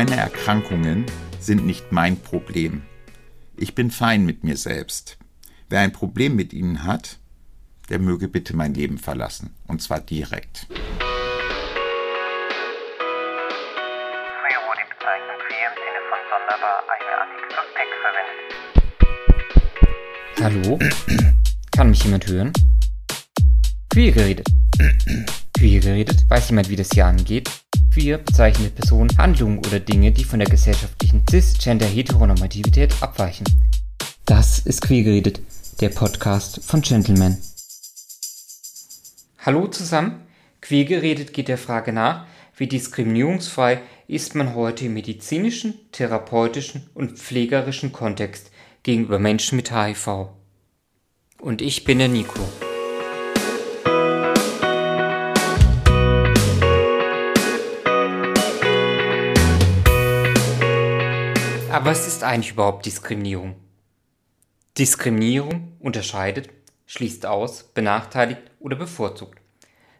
Meine Erkrankungen sind nicht mein Problem. Ich bin fein mit mir selbst. Wer ein Problem mit ihnen hat, der möge bitte mein Leben verlassen. Und zwar direkt. Früher wurde die Bezeichnung queer im Sinne von sonderbar eigenartig suspekt verwendet. Hallo? Kann mich jemand hören? Queer geredet. Queer geredet? Weiß jemand, wie das hier angeht? Queer bezeichnet Personen, Handlungen oder Dinge, die von der gesellschaftlichen Cis-Gender-Heteronormativität abweichen. Das ist Queer geredet, der Podcast von Gentleman. Hallo zusammen. Queer geredet geht der Frage nach, wie diskriminierungsfrei ist man heute im medizinischen, therapeutischen und pflegerischen Kontext gegenüber Menschen mit HIV. Und ich bin der Nico. Aber was ist eigentlich überhaupt Diskriminierung? Diskriminierung unterscheidet, schließt aus, benachteiligt oder bevorzugt.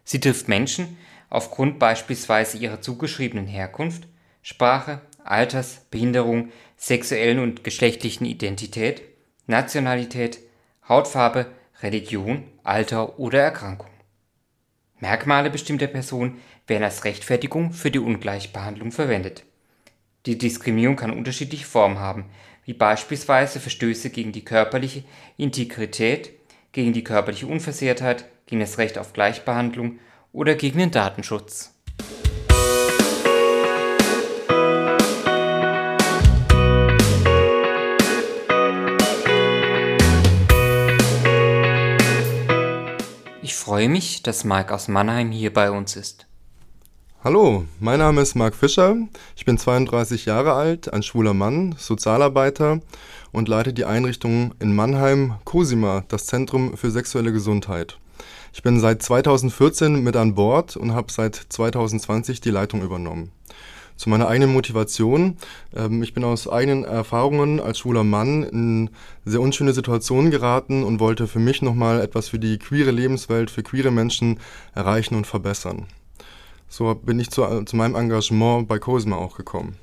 Sie trifft Menschen aufgrund beispielsweise ihrer zugeschriebenen Herkunft, Sprache, Alters, Behinderung, sexuellen und geschlechtlichen Identität, Nationalität, Hautfarbe, Religion, Alter oder Erkrankung. Merkmale bestimmter Personen werden als Rechtfertigung für die Ungleichbehandlung verwendet. Die Diskriminierung kann unterschiedliche Formen haben, wie beispielsweise Verstöße gegen die körperliche Integrität, gegen die körperliche Unversehrtheit, gegen das Recht auf Gleichbehandlung oder gegen den Datenschutz. Ich freue mich, dass Mike aus Mannheim hier bei uns ist. Hallo, mein Name ist Marc Fischer. Ich bin 32 Jahre alt, ein schwuler Mann, Sozialarbeiter und leite die Einrichtung in Mannheim Cosima, das Zentrum für sexuelle Gesundheit. Ich bin seit 2014 mit an Bord und habe seit 2020 die Leitung übernommen. Zu meiner eigenen Motivation. Ähm, ich bin aus eigenen Erfahrungen als schwuler Mann in sehr unschöne Situationen geraten und wollte für mich nochmal etwas für die queere Lebenswelt, für queere Menschen erreichen und verbessern. So bin ich zu, zu meinem Engagement bei Cosma auch gekommen.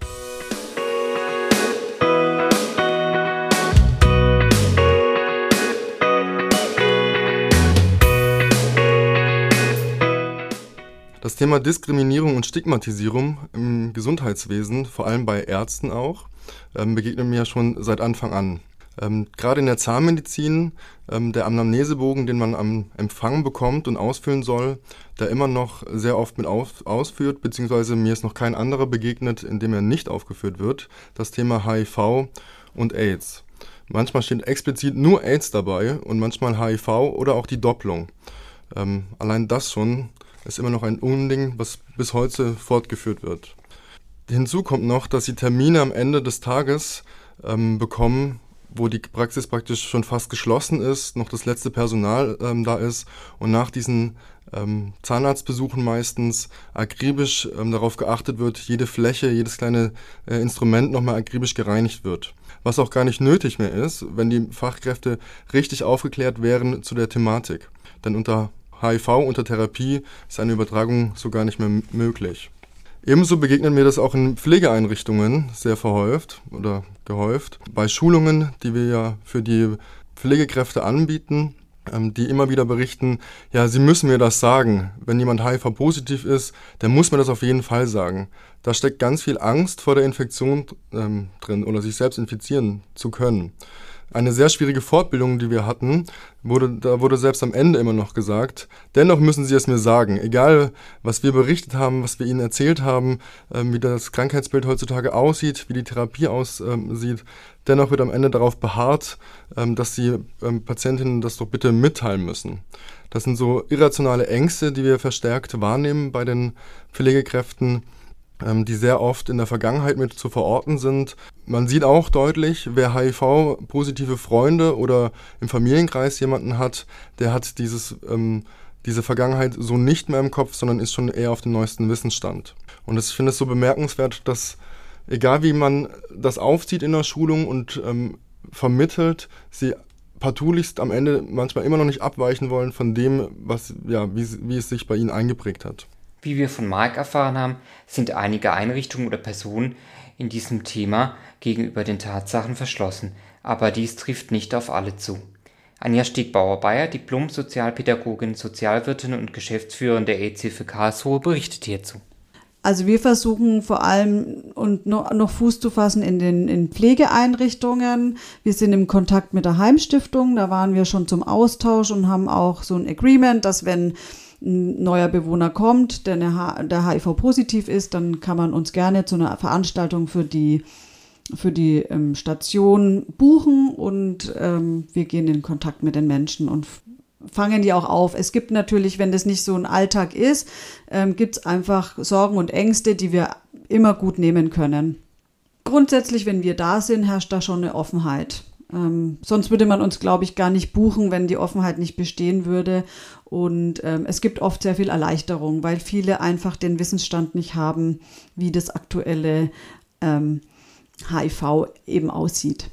Das Thema Diskriminierung und Stigmatisierung im Gesundheitswesen, vor allem bei Ärzten auch, ähm, begegnet mir schon seit Anfang an. Ähm, Gerade in der Zahnmedizin, ähm, der Anamnesebogen, den man am Empfang bekommt und ausfüllen soll, der immer noch sehr oft mit auf, ausführt, beziehungsweise mir ist noch kein anderer begegnet, in dem er nicht aufgeführt wird, das Thema HIV und AIDS. Manchmal steht explizit nur AIDS dabei und manchmal HIV oder auch die Doppelung. Ähm, allein das schon ist immer noch ein Unding, was bis heute fortgeführt wird. Hinzu kommt noch, dass sie Termine am Ende des Tages ähm, bekommen, wo die Praxis praktisch schon fast geschlossen ist, noch das letzte Personal ähm, da ist und nach diesen ähm, Zahnarztbesuchen meistens akribisch ähm, darauf geachtet wird, jede Fläche, jedes kleine äh, Instrument nochmal akribisch gereinigt wird. Was auch gar nicht nötig mehr ist, wenn die Fachkräfte richtig aufgeklärt wären zu der Thematik. Denn unter HIV, unter Therapie ist eine Übertragung so gar nicht mehr möglich. Ebenso begegnet mir das auch in Pflegeeinrichtungen sehr verhäuft oder gehäuft. Bei Schulungen, die wir ja für die Pflegekräfte anbieten, ähm, die immer wieder berichten, ja, sie müssen mir das sagen. Wenn jemand HIV-positiv ist, dann muss man das auf jeden Fall sagen. Da steckt ganz viel Angst vor der Infektion ähm, drin oder sich selbst infizieren zu können eine sehr schwierige Fortbildung, die wir hatten, wurde, da wurde selbst am Ende immer noch gesagt, dennoch müssen Sie es mir sagen, egal was wir berichtet haben, was wir Ihnen erzählt haben, ähm, wie das Krankheitsbild heutzutage aussieht, wie die Therapie aussieht, ähm, dennoch wird am Ende darauf beharrt, ähm, dass die ähm, Patientinnen das doch bitte mitteilen müssen. Das sind so irrationale Ängste, die wir verstärkt wahrnehmen bei den Pflegekräften die sehr oft in der Vergangenheit mit zu verorten sind. Man sieht auch deutlich, wer HIV-positive Freunde oder im Familienkreis jemanden hat, der hat dieses, ähm, diese Vergangenheit so nicht mehr im Kopf, sondern ist schon eher auf dem neuesten Wissensstand. Und das, ich finde es so bemerkenswert, dass egal wie man das aufzieht in der Schulung und ähm, vermittelt, sie partulichst am Ende manchmal immer noch nicht abweichen wollen von dem, was, ja, wie, wie es sich bei ihnen eingeprägt hat. Wie wir von Mike erfahren haben, sind einige Einrichtungen oder Personen in diesem Thema gegenüber den Tatsachen verschlossen, aber dies trifft nicht auf alle zu. Anja Stiegbauer-Bayer, Diplom-Sozialpädagogin, Sozialwirtin und Geschäftsführerin der AIDS-Hilfe Karlsruhe, berichtet hierzu. Also wir versuchen vor allem und noch, noch Fuß zu fassen in den in Pflegeeinrichtungen. Wir sind im Kontakt mit der Heimstiftung, da waren wir schon zum Austausch und haben auch so ein Agreement, dass wenn ein neuer Bewohner kommt, der, der HIV-positiv ist, dann kann man uns gerne zu einer Veranstaltung für die, für die ähm, Station buchen und ähm, wir gehen in Kontakt mit den Menschen und fangen die auch auf. Es gibt natürlich, wenn das nicht so ein Alltag ist, ähm, gibt es einfach Sorgen und Ängste, die wir immer gut nehmen können. Grundsätzlich, wenn wir da sind, herrscht da schon eine Offenheit. Ähm, sonst würde man uns, glaube ich, gar nicht buchen, wenn die Offenheit nicht bestehen würde. Und ähm, es gibt oft sehr viel Erleichterung, weil viele einfach den Wissensstand nicht haben, wie das aktuelle ähm, HIV eben aussieht.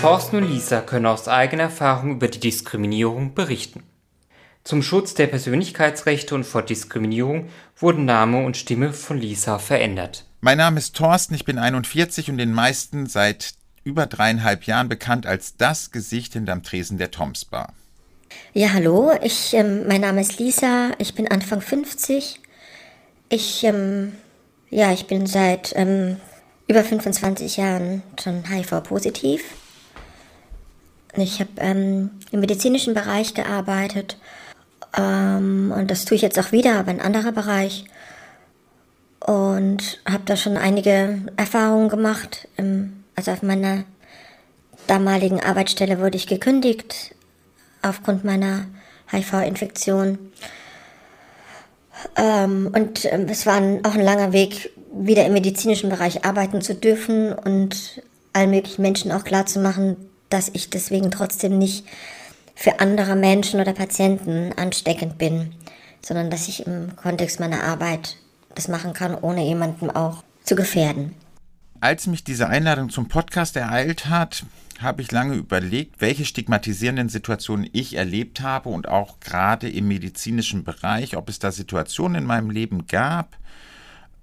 Thorsten und Lisa können aus eigener Erfahrung über die Diskriminierung berichten. Zum Schutz der Persönlichkeitsrechte und vor Diskriminierung wurden Name und Stimme von Lisa verändert. Mein Name ist Thorsten, ich bin 41 und den meisten seit über dreieinhalb Jahren bekannt als das Gesicht hinterm Tresen der Toms Bar. Ja, hallo, ich, ähm, mein Name ist Lisa, ich bin Anfang 50. Ich, ähm, ja, ich bin seit ähm, über 25 Jahren schon HIV-positiv. Ich habe ähm, im medizinischen Bereich gearbeitet ähm, und das tue ich jetzt auch wieder, aber in anderer Bereich. Und habe da schon einige Erfahrungen gemacht. Also auf meiner damaligen Arbeitsstelle wurde ich gekündigt aufgrund meiner HIV-Infektion. Ähm, und ähm, es war auch ein langer Weg, wieder im medizinischen Bereich arbeiten zu dürfen und allen möglichen Menschen auch klarzumachen, dass ich deswegen trotzdem nicht für andere Menschen oder Patienten ansteckend bin, sondern dass ich im Kontext meiner Arbeit das machen kann, ohne jemanden auch zu gefährden. Als mich diese Einladung zum Podcast ereilt hat, habe ich lange überlegt, welche stigmatisierenden Situationen ich erlebt habe und auch gerade im medizinischen Bereich, ob es da Situationen in meinem Leben gab,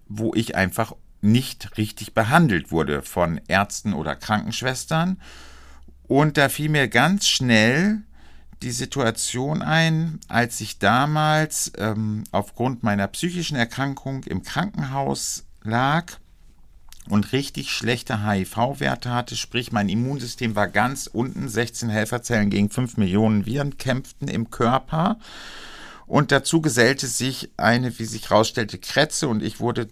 wo ich einfach nicht richtig behandelt wurde von Ärzten oder Krankenschwestern. Und da fiel mir ganz schnell die Situation ein, als ich damals ähm, aufgrund meiner psychischen Erkrankung im Krankenhaus lag und richtig schlechte HIV-Werte hatte, sprich mein Immunsystem war ganz unten, 16 Helferzellen gegen 5 Millionen Viren kämpften im Körper. Und dazu gesellte sich eine, wie sich herausstellte, Krätze und ich wurde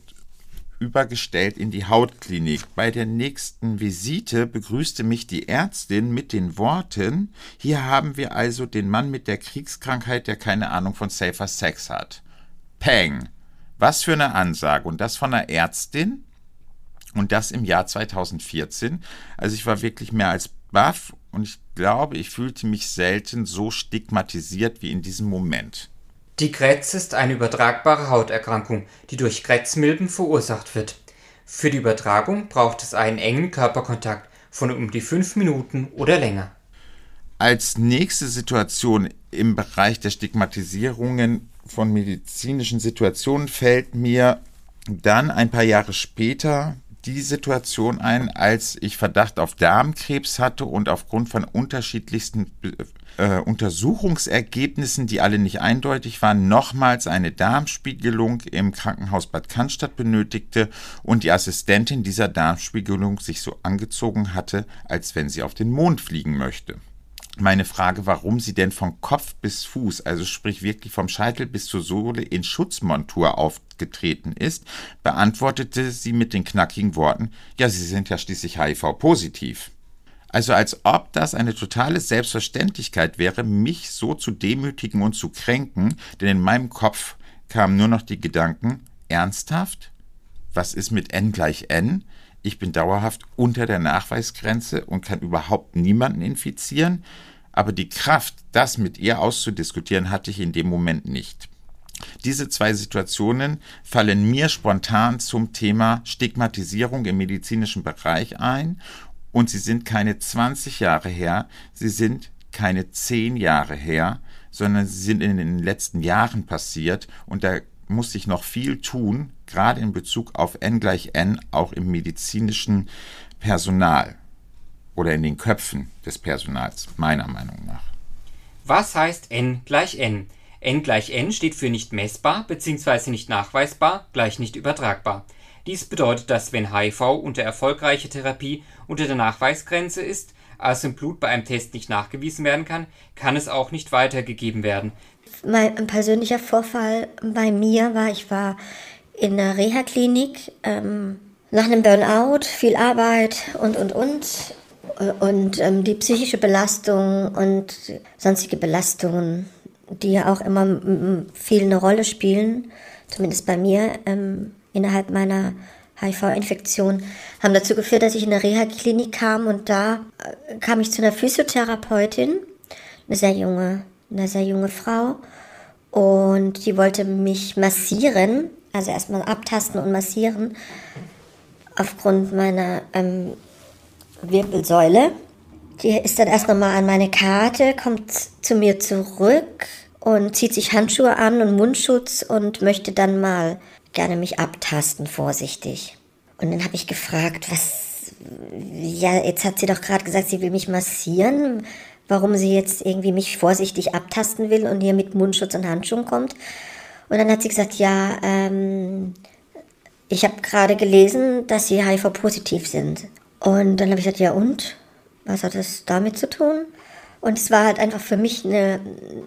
übergestellt in die Hautklinik. Bei der nächsten Visite begrüßte mich die Ärztin mit den Worten, hier haben wir also den Mann mit der Kriegskrankheit, der keine Ahnung von Safer Sex hat. Peng. Was für eine Ansage. Und das von einer Ärztin. Und das im Jahr 2014. Also ich war wirklich mehr als baff und ich glaube, ich fühlte mich selten so stigmatisiert wie in diesem Moment. Die Krebs ist eine übertragbare Hauterkrankung, die durch Krebsmilben verursacht wird. Für die Übertragung braucht es einen engen Körperkontakt von um die fünf Minuten oder länger. Als nächste Situation im Bereich der Stigmatisierungen von medizinischen Situationen fällt mir dann ein paar Jahre später die Situation ein, als ich Verdacht auf Darmkrebs hatte und aufgrund von unterschiedlichsten äh, Untersuchungsergebnissen, die alle nicht eindeutig waren, nochmals eine Darmspiegelung im Krankenhaus Bad Cannstatt benötigte und die Assistentin dieser Darmspiegelung sich so angezogen hatte, als wenn sie auf den Mond fliegen möchte. Meine Frage, warum sie denn von Kopf bis Fuß, also sprich wirklich vom Scheitel bis zur Sohle in Schutzmontur aufgetreten ist, beantwortete sie mit den knackigen Worten, ja, Sie sind ja schließlich HIV-positiv. Also als ob das eine totale Selbstverständlichkeit wäre, mich so zu demütigen und zu kränken, denn in meinem Kopf kamen nur noch die Gedanken, ernsthaft? Was ist mit n gleich n? Ich bin dauerhaft unter der Nachweisgrenze und kann überhaupt niemanden infizieren, aber die Kraft, das mit ihr auszudiskutieren, hatte ich in dem Moment nicht. Diese zwei Situationen fallen mir spontan zum Thema Stigmatisierung im medizinischen Bereich ein. Und sie sind keine 20 Jahre her, sie sind keine zehn Jahre her, sondern sie sind in den letzten Jahren passiert. Und da muss sich noch viel tun, gerade in Bezug auf N gleich N, auch im medizinischen Personal oder in den Köpfen des Personals, meiner Meinung nach. Was heißt N gleich N? N gleich N steht für nicht messbar bzw. nicht nachweisbar, gleich nicht übertragbar. Dies bedeutet, dass wenn HIV unter erfolgreicher Therapie unter der Nachweisgrenze ist, also im Blut bei einem Test nicht nachgewiesen werden kann, kann es auch nicht weitergegeben werden. Mein ein persönlicher Vorfall bei mir war, ich war in einer Reha-Klinik ähm, nach einem Burnout, viel Arbeit und, und, und. Und ähm, die psychische Belastung und sonstige Belastungen, die ja auch immer viel eine Rolle spielen, zumindest bei mir ähm, innerhalb meiner HIV-Infektion, haben dazu geführt, dass ich in eine Reha-Klinik kam und da äh, kam ich zu einer Physiotherapeutin, eine sehr junge, eine sehr junge Frau. Und die wollte mich massieren, also erstmal abtasten und massieren aufgrund meiner ähm, Wirbelsäule. Die ist dann erst nochmal an meine Karte, kommt zu mir zurück und zieht sich Handschuhe an und Mundschutz und möchte dann mal gerne mich abtasten, vorsichtig. Und dann habe ich gefragt, was, ja, jetzt hat sie doch gerade gesagt, sie will mich massieren, warum sie jetzt irgendwie mich vorsichtig abtasten will und hier mit Mundschutz und Handschuhen kommt. Und dann hat sie gesagt, ja, ähm, ich habe gerade gelesen, dass sie HIV-positiv sind. Und dann habe ich gesagt, ja und? Was hat das damit zu tun? Und es war halt einfach für mich eine,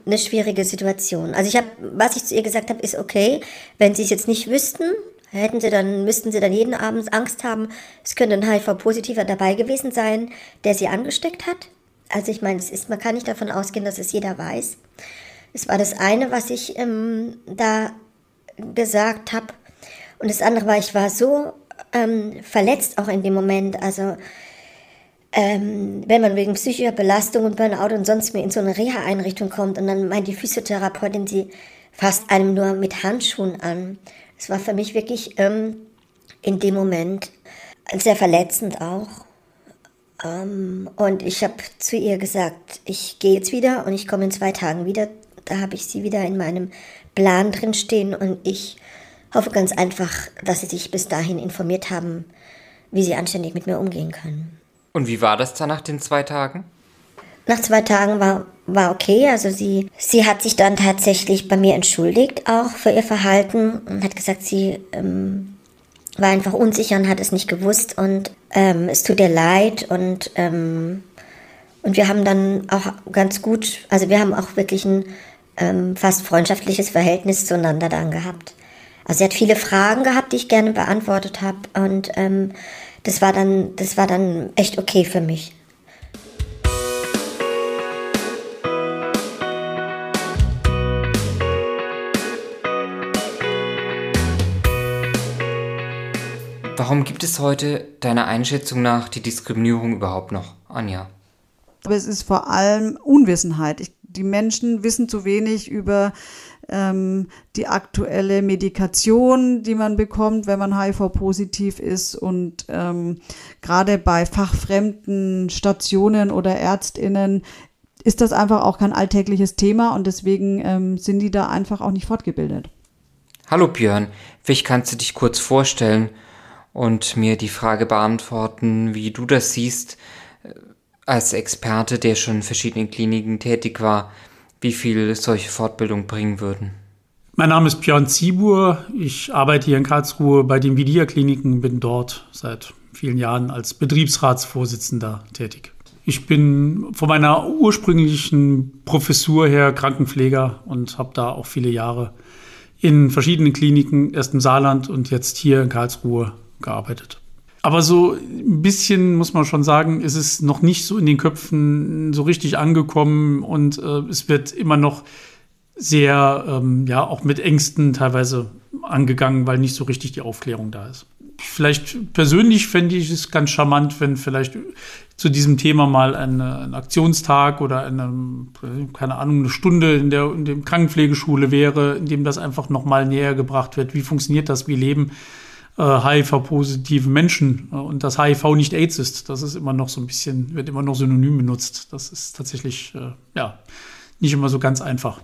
eine schwierige Situation. Also ich habe, was ich zu ihr gesagt habe, ist okay, wenn sie es jetzt nicht wüssten, hätten sie dann, müssten sie dann jeden Abend Angst haben, es könnte ein HIV-Positiver dabei gewesen sein, der sie angesteckt hat. Also ich meine, es ist, man kann nicht davon ausgehen, dass es jeder weiß. Es war das eine, was ich ähm, da gesagt habe. Und das andere war, ich war so ähm, verletzt auch in dem Moment. Also ähm, wenn man wegen psychischer Belastung und Burnout und sonst mehr in so eine Reha-Einrichtung kommt und dann meint die Physiotherapeutin, sie fasst einem nur mit Handschuhen an. Es war für mich wirklich ähm, in dem Moment sehr verletzend auch. Ähm, und ich habe zu ihr gesagt, ich gehe jetzt wieder und ich komme in zwei Tagen wieder. Da habe ich sie wieder in meinem Plan drin stehen und ich hoffe ganz einfach, dass sie sich bis dahin informiert haben, wie sie anständig mit mir umgehen können. Und wie war das dann nach den zwei Tagen? Nach zwei Tagen war, war okay. Also sie, sie hat sich dann tatsächlich bei mir entschuldigt, auch für ihr Verhalten und hat gesagt, sie ähm, war einfach unsicher und hat es nicht gewusst und ähm, es tut ihr leid und, ähm, und wir haben dann auch ganz gut, also wir haben auch wirklich ein ähm, fast freundschaftliches Verhältnis zueinander dann gehabt. Also sie hat viele Fragen gehabt, die ich gerne beantwortet habe und ähm, das war dann, das war dann echt okay für mich. Warum gibt es heute deiner Einschätzung nach die Diskriminierung überhaupt noch, Anja? Aber es ist vor allem Unwissenheit. Ich, die Menschen wissen zu wenig über ähm, die aktuelle Medikation, die man bekommt, wenn man HIV-positiv ist. Und ähm, gerade bei fachfremden Stationen oder Ärztinnen ist das einfach auch kein alltägliches Thema und deswegen ähm, sind die da einfach auch nicht fortgebildet. Hallo Björn, vielleicht kannst du dich kurz vorstellen und mir die Frage beantworten, wie du das siehst äh, als Experte, der schon in verschiedenen Kliniken tätig war, wie viel solche Fortbildungen bringen würden. Mein Name ist Björn Ziebur. Ich arbeite hier in Karlsruhe bei den Vidia Kliniken, bin dort seit vielen Jahren als Betriebsratsvorsitzender tätig. Ich bin von meiner ursprünglichen Professur her Krankenpfleger und habe da auch viele Jahre in verschiedenen Kliniken, erst im Saarland und jetzt hier in Karlsruhe gearbeitet. Aber so ein bisschen muss man schon sagen, ist es noch nicht so in den Köpfen so richtig angekommen und äh, es wird immer noch sehr, ähm, ja, auch mit Ängsten teilweise angegangen, weil nicht so richtig die Aufklärung da ist. Vielleicht persönlich fände ich es ganz charmant, wenn vielleicht zu diesem Thema mal eine, ein Aktionstag oder eine, keine Ahnung, eine Stunde in der, in der Krankenpflegeschule wäre, in dem das einfach nochmal näher gebracht wird. Wie funktioniert das? Wie leben äh, HIV-positiven Menschen äh, und dass HIV nicht AIDS ist. Das ist immer noch so ein bisschen, wird immer noch synonym benutzt. Das ist tatsächlich, äh, ja, nicht immer so ganz einfach.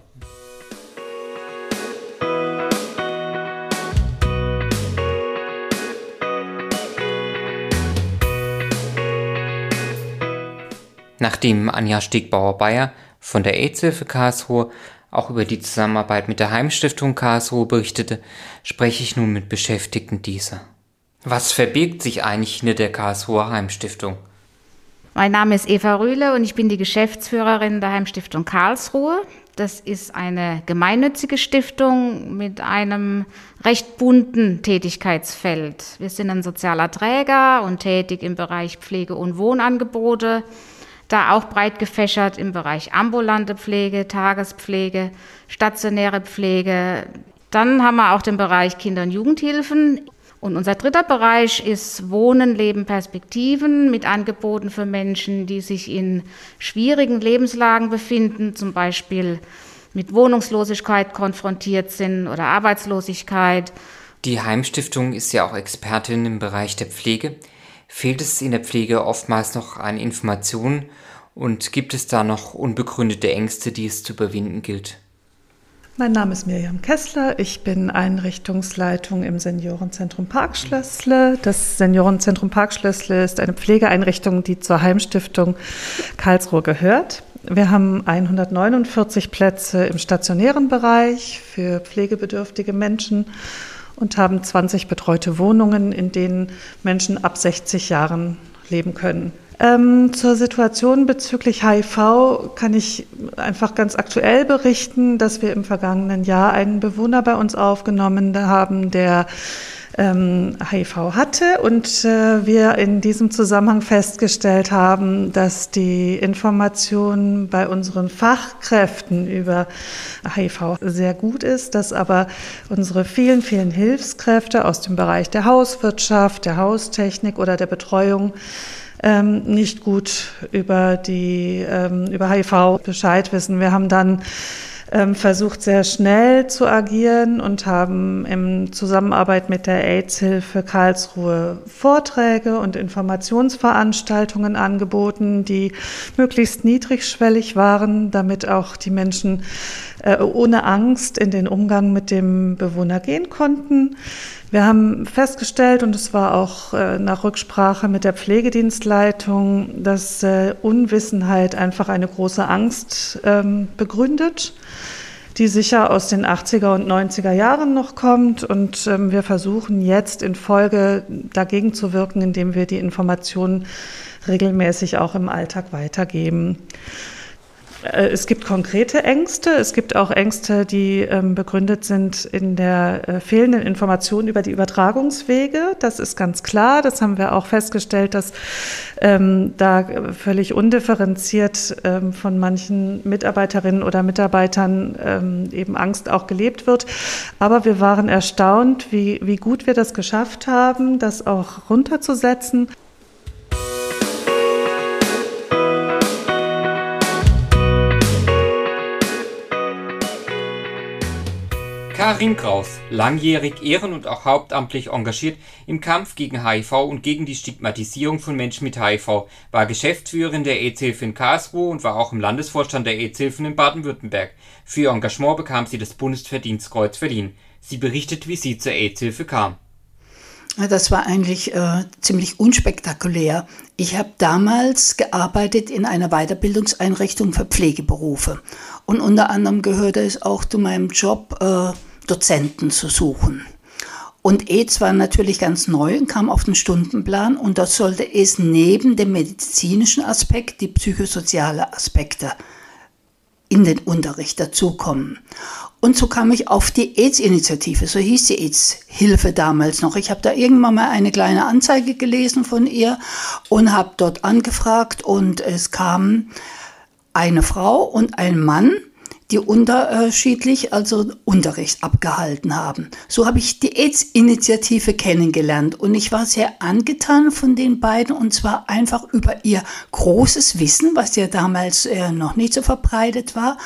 Nachdem Anja Stegbauer-Bayer von der AIDS-Hilfe Karlsruhe auch über die Zusammenarbeit mit der Heimstiftung Karlsruhe berichtete, spreche ich nun mit Beschäftigten dieser. Was verbirgt sich eigentlich hinter der Karlsruher Heimstiftung? Mein Name ist Eva Rühle und ich bin die Geschäftsführerin der Heimstiftung Karlsruhe. Das ist eine gemeinnützige Stiftung mit einem recht bunten Tätigkeitsfeld. Wir sind ein sozialer Träger und tätig im Bereich Pflege- und Wohnangebote, da auch breit gefächert im Bereich ambulante Pflege, Tagespflege, stationäre Pflege. Dann haben wir auch den Bereich Kinder- und Jugendhilfen. Und unser dritter Bereich ist Wohnen, Leben, Perspektiven mit Angeboten für Menschen, die sich in schwierigen Lebenslagen befinden, zum Beispiel mit Wohnungslosigkeit konfrontiert sind oder Arbeitslosigkeit. Die Heimstiftung ist ja auch Expertin im Bereich der Pflege. Fehlt es in der Pflege oftmals noch an Informationen und gibt es da noch unbegründete Ängste, die es zu überwinden gilt? Mein Name ist Miriam Kessler. Ich bin Einrichtungsleitung im Seniorenzentrum Parkschlössle. Das Seniorenzentrum Parkschlössle ist eine Pflegeeinrichtung, die zur Heimstiftung Karlsruhe gehört. Wir haben 149 Plätze im stationären Bereich für pflegebedürftige Menschen und haben 20 betreute Wohnungen, in denen Menschen ab 60 Jahren leben können. Ähm, zur Situation bezüglich HIV kann ich einfach ganz aktuell berichten, dass wir im vergangenen Jahr einen Bewohner bei uns aufgenommen haben, der ähm, HIV hatte und äh, wir in diesem Zusammenhang festgestellt haben, dass die Information bei unseren Fachkräften über HIV sehr gut ist, dass aber unsere vielen, vielen Hilfskräfte aus dem Bereich der Hauswirtschaft, der Haustechnik oder der Betreuung ähm, nicht gut über die ähm, über HIV Bescheid wissen. Wir haben dann ähm, versucht sehr schnell zu agieren und haben in Zusammenarbeit mit der AIDS-Hilfe Karlsruhe Vorträge und Informationsveranstaltungen angeboten, die möglichst niedrigschwellig waren, damit auch die Menschen äh, ohne Angst in den Umgang mit dem Bewohner gehen konnten. Wir haben festgestellt, und es war auch äh, nach Rücksprache mit der Pflegedienstleitung, dass äh, Unwissenheit einfach eine große Angst ähm, begründet, die sicher aus den 80er und 90er Jahren noch kommt. Und ähm, wir versuchen jetzt in Folge dagegen zu wirken, indem wir die Informationen regelmäßig auch im Alltag weitergeben. Äh, es gibt konkrete Ängste. Es gibt auch Ängste, die ähm, begründet sind in der äh, fehlenden Information über die Übertragungswege. Das ist ganz klar. Das haben wir auch festgestellt, dass ähm, da völlig undifferenziert ähm, von manchen Mitarbeiterinnen oder Mitarbeitern ähm, eben Angst auch gelebt wird. Aber wir waren erstaunt, wie, wie gut wir das geschafft haben, das auch runterzusetzen. Karin Kraus, langjährig ehren- und auch hauptamtlich engagiert im Kampf gegen HIV und gegen die Stigmatisierung von Menschen mit HIV, war Geschäftsführerin der AIDS-Hilfe in Karlsruhe und war auch im Landesvorstand der AIDS-Hilfen in Baden-Württemberg. Für ihr Engagement bekam sie das Bundesverdienstkreuz verliehen. Sie berichtet, wie sie zur AIDS-Hilfe kam. Das war eigentlich äh, ziemlich unspektakulär. Ich habe damals gearbeitet in einer Weiterbildungseinrichtung für Pflegeberufe. Und unter anderem gehörte es auch zu meinem Job, äh, Dozenten zu suchen. Und AIDS war natürlich ganz neu und kam auf den Stundenplan und dort sollte es neben dem medizinischen Aspekt die psychosoziale Aspekte in den Unterricht dazukommen. Und so kam ich auf die AIDS-Initiative, so hieß die AIDS-Hilfe damals noch. Ich habe da irgendwann mal eine kleine Anzeige gelesen von ihr und habe dort angefragt und es kam eine Frau und ein Mann die unterschiedlich also Unterricht abgehalten haben. So habe ich die AIDS-Initiative kennengelernt und ich war sehr angetan von den beiden und zwar einfach über ihr großes Wissen, was ja damals äh, noch nicht so verbreitet war,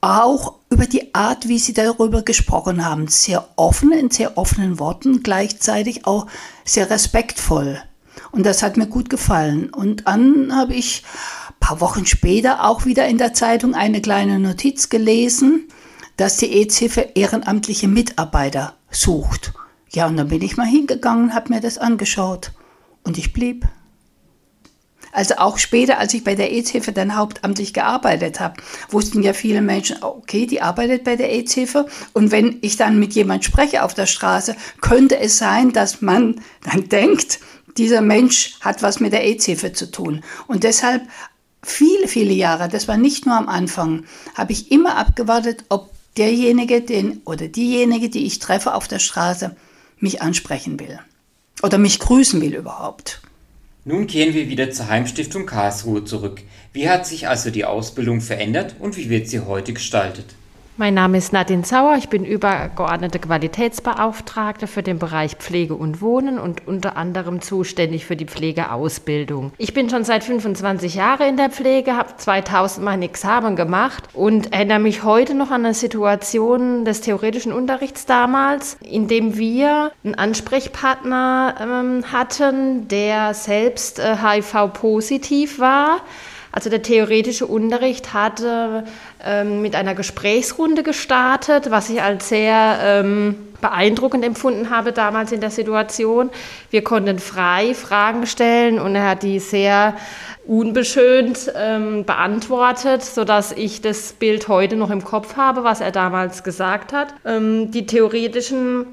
auch über die Art, wie Sie darüber gesprochen haben. Sehr offen, in sehr offenen Worten, gleichzeitig auch sehr respektvoll. Und das hat mir gut gefallen. Und dann habe ich paar Wochen später auch wieder in der Zeitung eine kleine Notiz gelesen, dass die EZ-Hilfe ehrenamtliche Mitarbeiter sucht. Ja, und dann bin ich mal hingegangen, habe mir das angeschaut. Und ich blieb. Also auch später, als ich bei der AIDS-Hilfe dann hauptamtlich gearbeitet habe, wussten ja viele Menschen, okay, die arbeitet bei der AIDS-Hilfe. Und wenn ich dann mit jemand spreche auf der Straße, könnte es sein, dass man dann denkt, dieser Mensch hat was mit der AIDS-Hilfe zu tun. Und deshalb viele, viele Jahre, das war nicht nur am Anfang, habe ich immer abgewartet, ob derjenige den, oder diejenige, die ich treffe auf der Straße, mich ansprechen will. Oder mich grüßen will überhaupt. Nun kehren wir wieder zur Heimstiftung Karlsruhe zurück. Wie hat sich also die Ausbildung verändert und wie wird sie heute gestaltet? Mein Name ist Nadine Sauer, ich bin übergeordnete Qualitätsbeauftragte für den Bereich Pflege und Wohnen und unter anderem zuständig für die Pflegeausbildung. Ich bin schon seit 25 Jahren in der Pflege, habe 2000 mein Examen gemacht und erinnere mich heute noch an eine Situation des theoretischen Unterrichts damals, in dem wir einen Ansprechpartner ähm, hatten, der selbst äh, HIV-positiv war also der theoretische Unterricht hatte ähm, mit einer Gesprächsrunde gestartet, was ich als sehr ähm, beeindruckend empfunden habe damals in der Situation. Wir konnten frei Fragen stellen und er hat die sehr unbeschönt ähm, beantwortet, sodass ich das Bild heute noch im Kopf habe, was er damals gesagt hat. Ähm, die theoretischen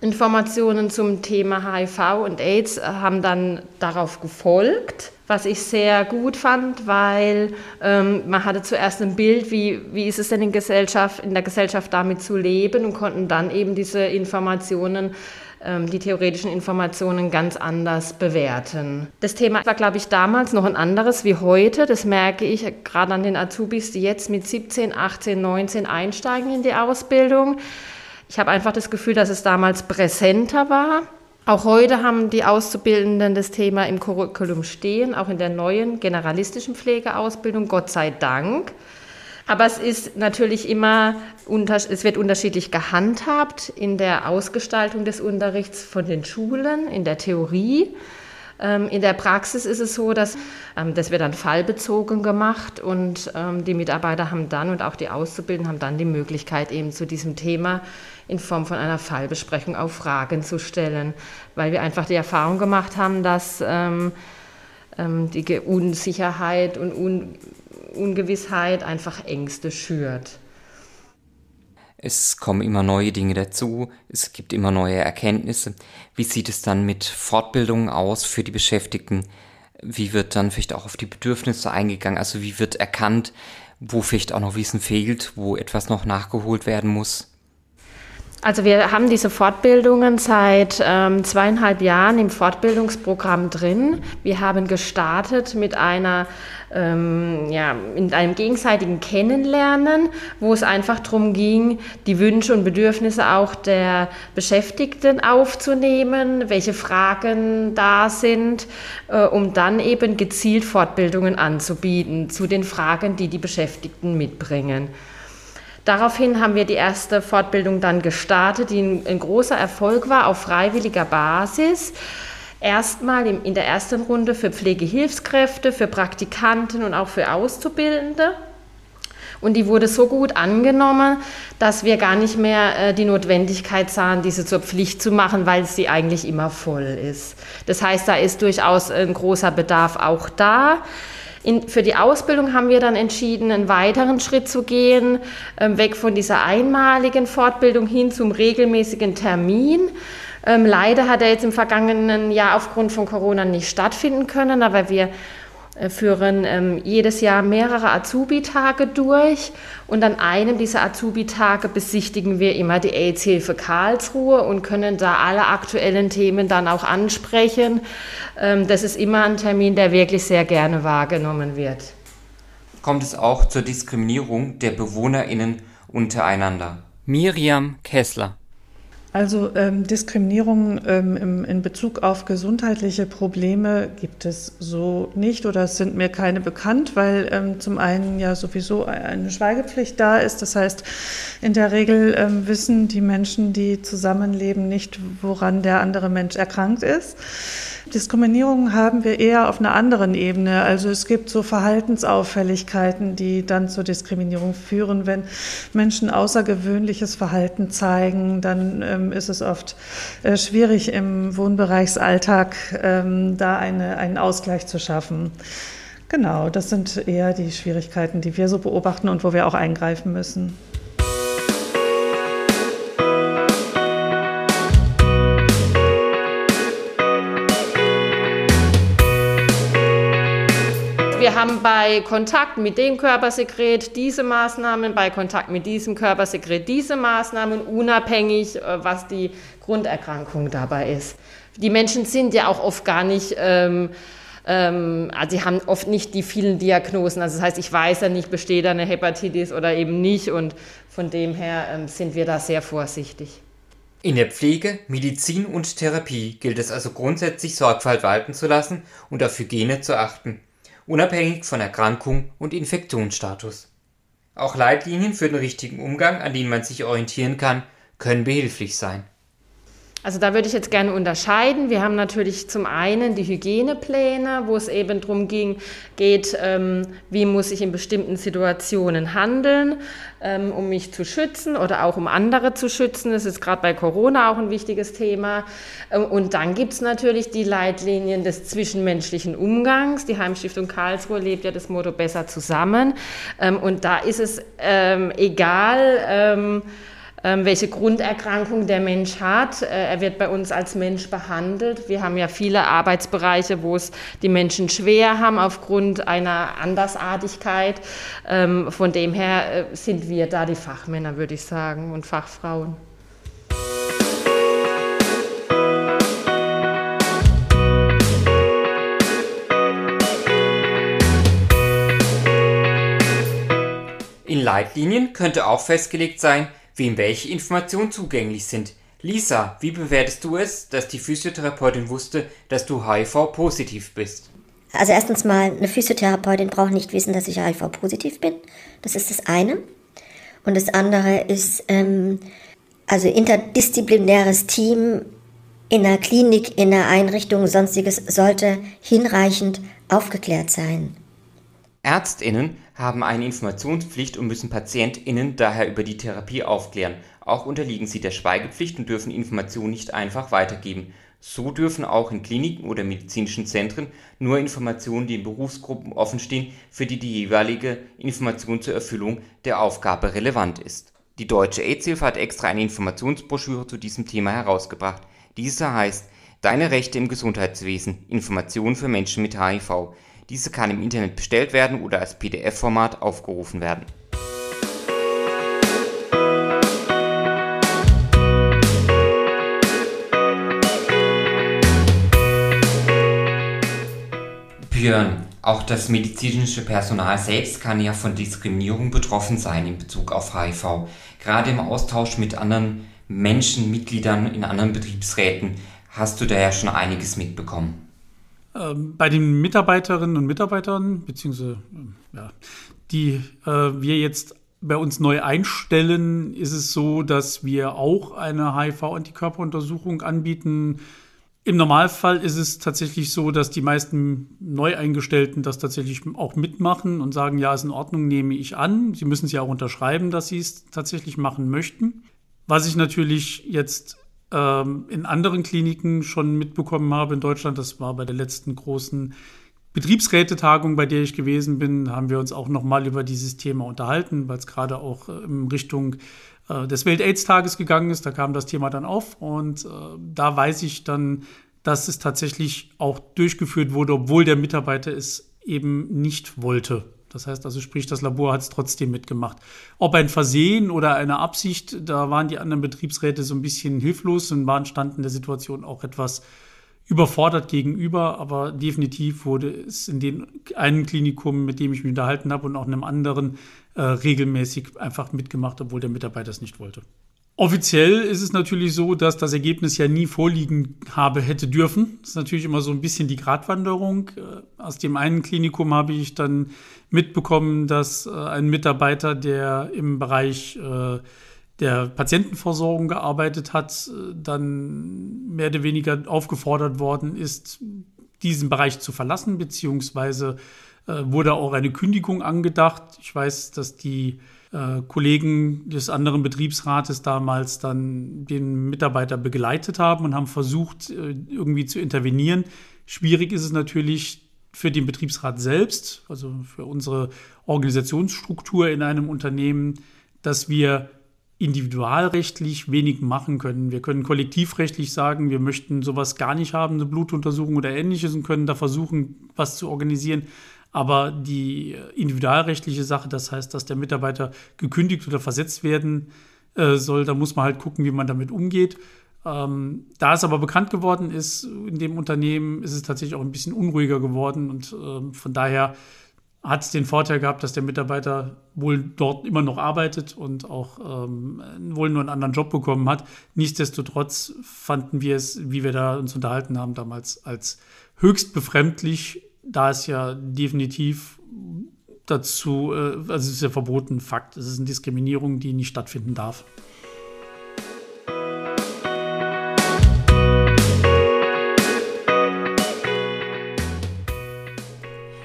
Informationen zum Thema HIV und AIDS haben dann darauf gefolgt was ich sehr gut fand, weil ähm, man hatte zuerst ein Bild, wie, wie ist es denn in, Gesellschaft, in der Gesellschaft damit zu leben und konnten dann eben diese Informationen, ähm, die theoretischen Informationen ganz anders bewerten. Das Thema war, glaube ich, damals noch ein anderes wie heute. Das merke ich gerade an den Azubis, die jetzt mit 17, 18, 19 einsteigen in die Ausbildung. Ich habe einfach das Gefühl, dass es damals präsenter war auch heute haben die Auszubildenden das Thema im Curriculum stehen, auch in der neuen generalistischen Pflegeausbildung, Gott sei Dank. Aber es ist natürlich immer, es wird unterschiedlich gehandhabt in der Ausgestaltung des Unterrichts von den Schulen, in der Theorie. Ähm, in der Praxis ist es so, dass ähm, das wird dann fallbezogen gemacht und ähm, die Mitarbeiter haben dann und auch die Auszubildenden haben dann die Möglichkeit eben zu diesem Thema in Form von einer Fallbesprechung auch Fragen zu stellen, weil wir einfach die Erfahrung gemacht haben, dass die Unsicherheit und Un Ungewissheit einfach Ängste schürt. Es kommen immer neue Dinge dazu, es gibt immer neue Erkenntnisse. Wie sieht es dann mit Fortbildungen aus für die Beschäftigten? Wie wird dann vielleicht auch auf die Bedürfnisse eingegangen? Also wie wird erkannt, wo vielleicht auch noch Wissen fehlt, wo etwas noch nachgeholt werden muss? Also wir haben diese Fortbildungen seit ähm, zweieinhalb Jahren im Fortbildungsprogramm drin. Wir haben gestartet mit einer ähm, ja, in einem gegenseitigen Kennenlernen, wo es einfach darum ging, die Wünsche und Bedürfnisse auch der Beschäftigten aufzunehmen, welche Fragen da sind, äh, um dann eben gezielt Fortbildungen anzubieten zu den Fragen, die die Beschäftigten mitbringen. Daraufhin haben wir die erste Fortbildung dann gestartet, die ein, ein großer Erfolg war auf freiwilliger Basis. Erstmal in der ersten Runde für Pflegehilfskräfte, für Praktikanten und auch für Auszubildende. Und die wurde so gut angenommen, dass wir gar nicht mehr äh, die Notwendigkeit sahen, diese zur Pflicht zu machen, weil sie eigentlich immer voll ist. Das heißt, da ist durchaus ein großer Bedarf auch da. In, für die Ausbildung haben wir dann entschieden, einen weiteren Schritt zu gehen, ähm, weg von dieser einmaligen Fortbildung hin zum regelmäßigen Termin. Ähm, leider hat er jetzt im vergangenen Jahr aufgrund von Corona nicht stattfinden können, aber wir äh, führen ähm, jedes Jahr mehrere Azubi-Tage durch und an einem dieser Azubi-Tage besichtigen wir immer die AIDS-Hilfe Karlsruhe und können da alle aktuellen Themen dann auch ansprechen. Ähm, das ist immer ein Termin, der wirklich sehr gerne wahrgenommen wird. Kommt es auch zur Diskriminierung der BewohnerInnen untereinander? Miriam Kessler Also ähm, Diskriminierung ähm, im, in Bezug auf gesundheitliche Probleme gibt es so nicht oder es sind mir keine bekannt, weil ähm, zum einen ja sowieso eine Schweigepflicht da ist. Das heißt, in der Regel ähm, wissen die Menschen, die zusammenleben, nicht, woran der andere Mensch erkrankt ist. Diskriminierung haben wir eher auf einer anderen Ebene. Also es gibt so Verhaltensauffälligkeiten, die dann zur Diskriminierung führen. Wenn Menschen außergewöhnliches Verhalten zeigen, dann ähm, ist es oft äh, schwierig im Wohnbereichsalltag ähm, da eine, einen Ausgleich zu schaffen. Genau, das sind eher die Schwierigkeiten, die wir so beobachten und wo wir auch eingreifen müssen. Haben bei Kontakt mit dem Körpersekret diese Maßnahmen, bei Kontakt mit diesem Körpersekret diese Maßnahmen, unabhängig, äh, was die Grunderkrankung dabei ist. Die Menschen sind ja auch oft gar nicht, ähm, ähm, also sie haben oft nicht die vielen Diagnosen. Also das heißt, ich weiß ja nicht, besteht da eine Hepatitis oder eben nicht. Und von dem her ähm, sind wir da sehr vorsichtig. In der Pflege, Medizin und Therapie gilt es also grundsätzlich Sorgfalt walten zu lassen und auf Hygiene zu achten unabhängig von Erkrankung und Infektionsstatus. Auch Leitlinien für den richtigen Umgang, an denen man sich orientieren kann, können behilflich sein also da würde ich jetzt gerne unterscheiden. Wir haben natürlich zum einen die Hygienepläne, wo es eben darum ging, geht, ähm, wie muss ich in bestimmten Situationen handeln, ähm, um mich zu schützen oder auch um andere zu schützen. Das ist gerade bei Corona auch ein wichtiges Thema. Ähm, und dann gibt es natürlich die Leitlinien des zwischenmenschlichen Umgangs. Die Heimstiftung Karlsruhe lebt ja das Motto besser zusammen. Ähm, und da ist es ähm, egal, ähm, welche Grunderkrankung der Mensch hat. Äh, er wird bei uns als Mensch behandelt. Wir haben ja viele Arbeitsbereiche, wo es die Menschen schwer haben aufgrund einer Andersartigkeit. Ähm, von dem her äh, sind wir da die Fachmänner, würde ich sagen, und Fachfrauen. In Leitlinien könnte auch festgelegt sein, wem welche Informationen zugänglich sind. Lisa, wie bewertest du es, dass die Physiotherapeutin wusste, dass du HIV-positiv bist? Also erstens mal, eine Physiotherapeutin braucht nicht wissen, dass ich HIV-positiv bin. Das ist das eine. Und das andere ist, ähm, also interdisziplinäres Team in einer Klinik, in einer Einrichtung, sonstiges sollte hinreichend aufgeklärt sein. Ärztinnen haben eine Informationspflicht und müssen PatientInnen daher über die Therapie aufklären. Auch unterliegen sie der Schweigepflicht und dürfen Informationen nicht einfach weitergeben. So dürfen auch in Kliniken oder medizinischen Zentren nur Informationen den Berufsgruppen offenstehen, für die die jeweilige Information zur Erfüllung der Aufgabe relevant ist. Die Deutsche AIDS-Hilfe hat extra eine Informationsbroschüre zu diesem Thema herausgebracht. Diese heißt Deine Rechte im Gesundheitswesen – Informationen für Menschen mit HIV. Diese kann im Internet bestellt werden oder als PDF-Format aufgerufen werden. Björn, auch das medizinische Personal selbst kann ja von Diskriminierung betroffen sein in Bezug auf HIV. Gerade im Austausch mit anderen Menschen, Mitgliedern in anderen Betriebsräten hast du da ja schon einiges mitbekommen. Ähm, bei den Mitarbeiterinnen und Mitarbeitern, beziehungsweise ja, die äh, wir jetzt bei uns neu einstellen, ist es so, dass wir auch eine HIV-Antikörperuntersuchung anbieten. Im Normalfall ist es tatsächlich so, dass die meisten Neueingestellten das tatsächlich auch mitmachen und sagen, ja, ist in Ordnung, nehme ich an. Sie müssen es ja auch unterschreiben, dass sie es tatsächlich machen möchten. Was ich natürlich jetzt ähm, in anderen Kliniken schon mitbekommen habe in Deutschland. Das war bei der letzten großen Betriebsrätetagung, bei der ich gewesen bin, haben wir uns auch nochmal über dieses Thema unterhalten, weil es gerade auch äh, in Richtung äh, des Welt-Aids-Tages gegangen ist. Da kam das Thema dann auf und äh, da weiß ich dann, dass es tatsächlich auch durchgeführt wurde, obwohl der Mitarbeiter es eben nicht wollte. Das heißt also, sprich, das Labor hat es trotzdem mitgemacht. Ob ein Versehen oder eine Absicht, da waren die anderen Betriebsräte so ein bisschen hilflos und waren standen der Situation auch etwas überfordert gegenüber, aber definitiv wurde es in den einen Klinikum, mit dem ich mich unterhalten habe und auch in einem anderen äh, regelmäßig einfach mitgemacht, obwohl der Mitarbeiter es nicht wollte. Offiziell ist es natürlich so, dass das Ergebnis ja nie vorliegen habe hätte dürfen. Das ist natürlich immer so ein bisschen die Gratwanderung. Äh, aus dem einen Klinikum habe ich dann mitbekommen, dass äh, ein Mitarbeiter, der im Bereich äh, der Patientenversorgung gearbeitet hat, dann mehr oder weniger aufgefordert worden ist, diesen Bereich zu verlassen, beziehungsweise wurde auch eine Kündigung angedacht. Ich weiß, dass die äh, Kollegen des anderen Betriebsrates damals dann den Mitarbeiter begleitet haben und haben versucht, äh, irgendwie zu intervenieren. Schwierig ist es natürlich für den Betriebsrat selbst, also für unsere Organisationsstruktur in einem Unternehmen, dass wir individualrechtlich wenig machen können. Wir können kollektivrechtlich sagen, wir möchten sowas gar nicht haben, eine Blutuntersuchung oder ähnliches und können da versuchen, was zu organisieren. Aber die individualrechtliche Sache, das heißt, dass der Mitarbeiter gekündigt oder versetzt werden äh, soll, da muss man halt gucken, wie man damit umgeht. Ähm, da es aber bekannt geworden ist, in dem Unternehmen ist es tatsächlich auch ein bisschen unruhiger geworden und ähm, von daher hat es den Vorteil gehabt, dass der Mitarbeiter wohl dort immer noch arbeitet und auch ähm, wohl nur einen anderen Job bekommen hat. Nichtsdestotrotz fanden wir es, wie wir da uns unterhalten haben damals, als höchst befremdlich, da ist ja definitiv dazu, äh, also es ist ja verboten, Fakt, es ist eine Diskriminierung, die nicht stattfinden darf.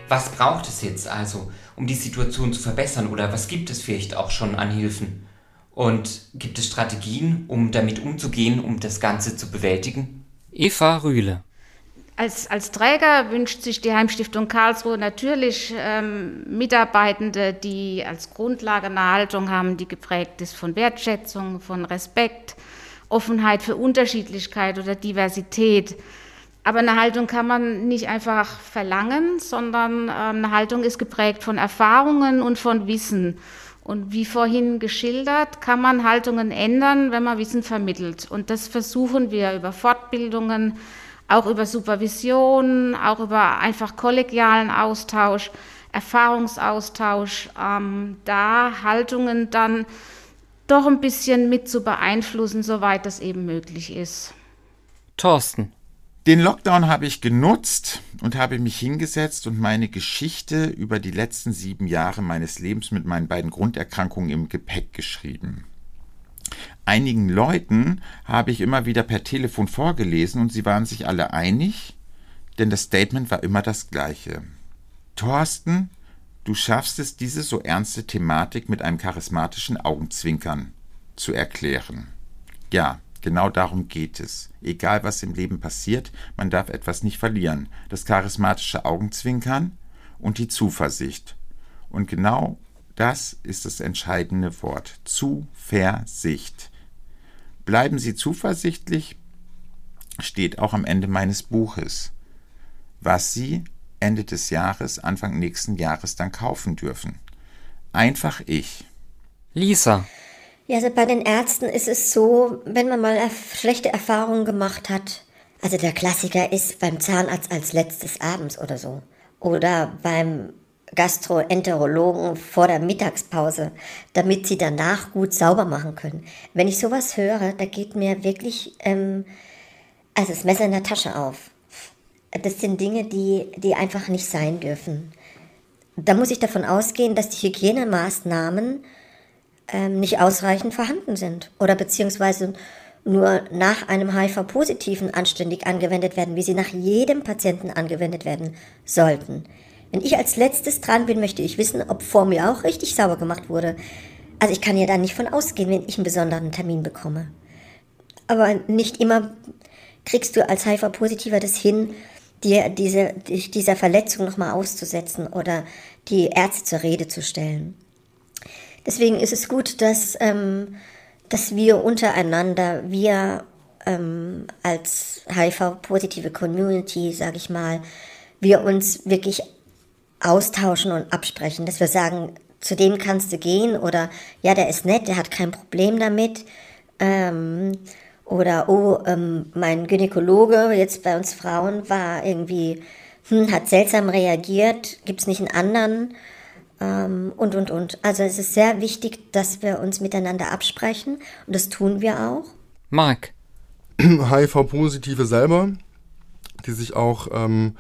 Was braucht es jetzt also, um die Situation zu verbessern oder was gibt es vielleicht auch schon an Hilfen? Und gibt es Strategien, um damit umzugehen, um das Ganze zu bewältigen? Eva Rühle als, als Träger wünscht sich die Heimstiftung Karlsruhe natürlich ähm, Mitarbeitende, die als Grundlage eine Haltung haben, die geprägt ist von Wertschätzung, von Respekt, Offenheit für Unterschiedlichkeit oder Diversität. Aber eine Haltung kann man nicht einfach verlangen, sondern äh, eine Haltung ist geprägt von Erfahrungen und von Wissen. Und wie vorhin geschildert, kann man Haltungen ändern, wenn man Wissen vermittelt. Und das versuchen wir über Fortbildungen, auch über Supervision, auch über einfach kollegialen Austausch, Erfahrungsaustausch, ähm, da Haltungen dann doch ein bisschen mit zu beeinflussen, soweit das eben möglich ist. Thorsten. Den Lockdown habe ich genutzt und habe mich hingesetzt und meine Geschichte über die letzten sieben Jahre meines Lebens mit meinen beiden Grunderkrankungen im Gepäck geschrieben einigen Leuten habe ich immer wieder per Telefon vorgelesen und sie waren sich alle einig, denn das Statement war immer das gleiche. Thorsten, du schaffst es, diese so ernste Thematik mit einem charismatischen Augenzwinkern zu erklären. Ja, genau darum geht es. Egal was im Leben passiert, man darf etwas nicht verlieren. Das charismatische Augenzwinkern und die Zuversicht. Und genau das ist das entscheidende Wort. Zuversicht. Bleiben Sie zuversichtlich, steht auch am Ende meines Buches, was Sie Ende des Jahres, Anfang nächsten Jahres dann kaufen dürfen. Einfach ich. Lisa. Ja, also bei den Ärzten ist es so, wenn man mal schlechte Erfahrungen gemacht hat, also der Klassiker ist beim Zahnarzt als letztes abends oder so. Oder beim Gastroenterologen vor der Mittagspause, damit sie danach gut sauber machen können. Wenn ich sowas höre, da geht mir wirklich ähm, also das Messer in der Tasche auf. Das sind Dinge, die, die einfach nicht sein dürfen. Da muss ich davon ausgehen, dass die Hygienemaßnahmen ähm, nicht ausreichend vorhanden sind oder beziehungsweise nur nach einem HIV-Positiven anständig angewendet werden, wie sie nach jedem Patienten angewendet werden sollten. Wenn ich als letztes dran bin, möchte ich wissen, ob vor mir auch richtig sauber gemacht wurde. Also ich kann ja da nicht von ausgehen, wenn ich einen besonderen Termin bekomme. Aber nicht immer kriegst du als HIV-Positiver das hin, dir diese, dieser Verletzung nochmal auszusetzen oder die Ärzte zur Rede zu stellen. Deswegen ist es gut, dass, ähm, dass wir untereinander, wir ähm, als HIV-positive Community, sage ich mal, wir uns wirklich austauschen und absprechen, dass wir sagen, zu dem kannst du gehen oder ja, der ist nett, der hat kein Problem damit. Ähm, oder oh, ähm, mein Gynäkologe jetzt bei uns Frauen war irgendwie, hm, hat seltsam reagiert, gibt es nicht einen anderen? ähm, und, und, und. Also es ist sehr wichtig, dass wir uns miteinander absprechen und das tun wir auch. Mark. HIV-Positive selber, die sich auch ähm,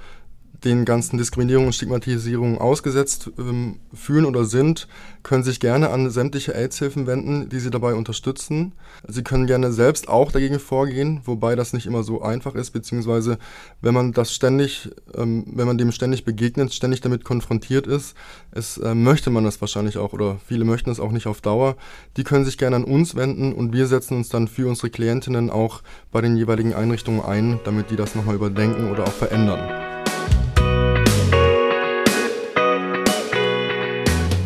den ganzen Diskriminierungen und Stigmatisierungen ausgesetzt ähm, fühlen oder sind, können sich gerne an sämtliche AIDS-Hilfen wenden, die sie dabei unterstützen. Sie können gerne selbst auch dagegen vorgehen, wobei das nicht immer so einfach ist, beziehungsweise wenn man das ständig, ähm, wenn man dem ständig begegnet, ständig damit konfrontiert ist, es, äh, möchte man das wahrscheinlich auch oder viele möchten es auch nicht auf Dauer. Die können sich gerne an uns wenden und wir setzen uns dann für unsere Klientinnen auch bei den jeweiligen Einrichtungen ein, damit die das nochmal überdenken oder auch verändern.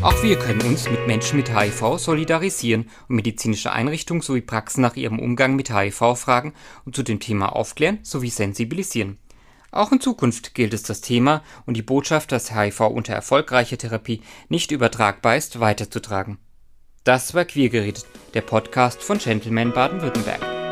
Auch wir können uns mit Menschen mit HIV solidarisieren und medizinische Einrichtungen sowie Praxen nach ihrem Umgang mit HIV fragen und zu dem Thema aufklären sowie sensibilisieren. Auch in Zukunft gilt es das Thema und die Botschaft, dass HIV unter erfolgreicher Therapie nicht übertragbar ist, weiterzutragen. Das war Queergeredet, der Podcast von Gentleman Baden-Württemberg.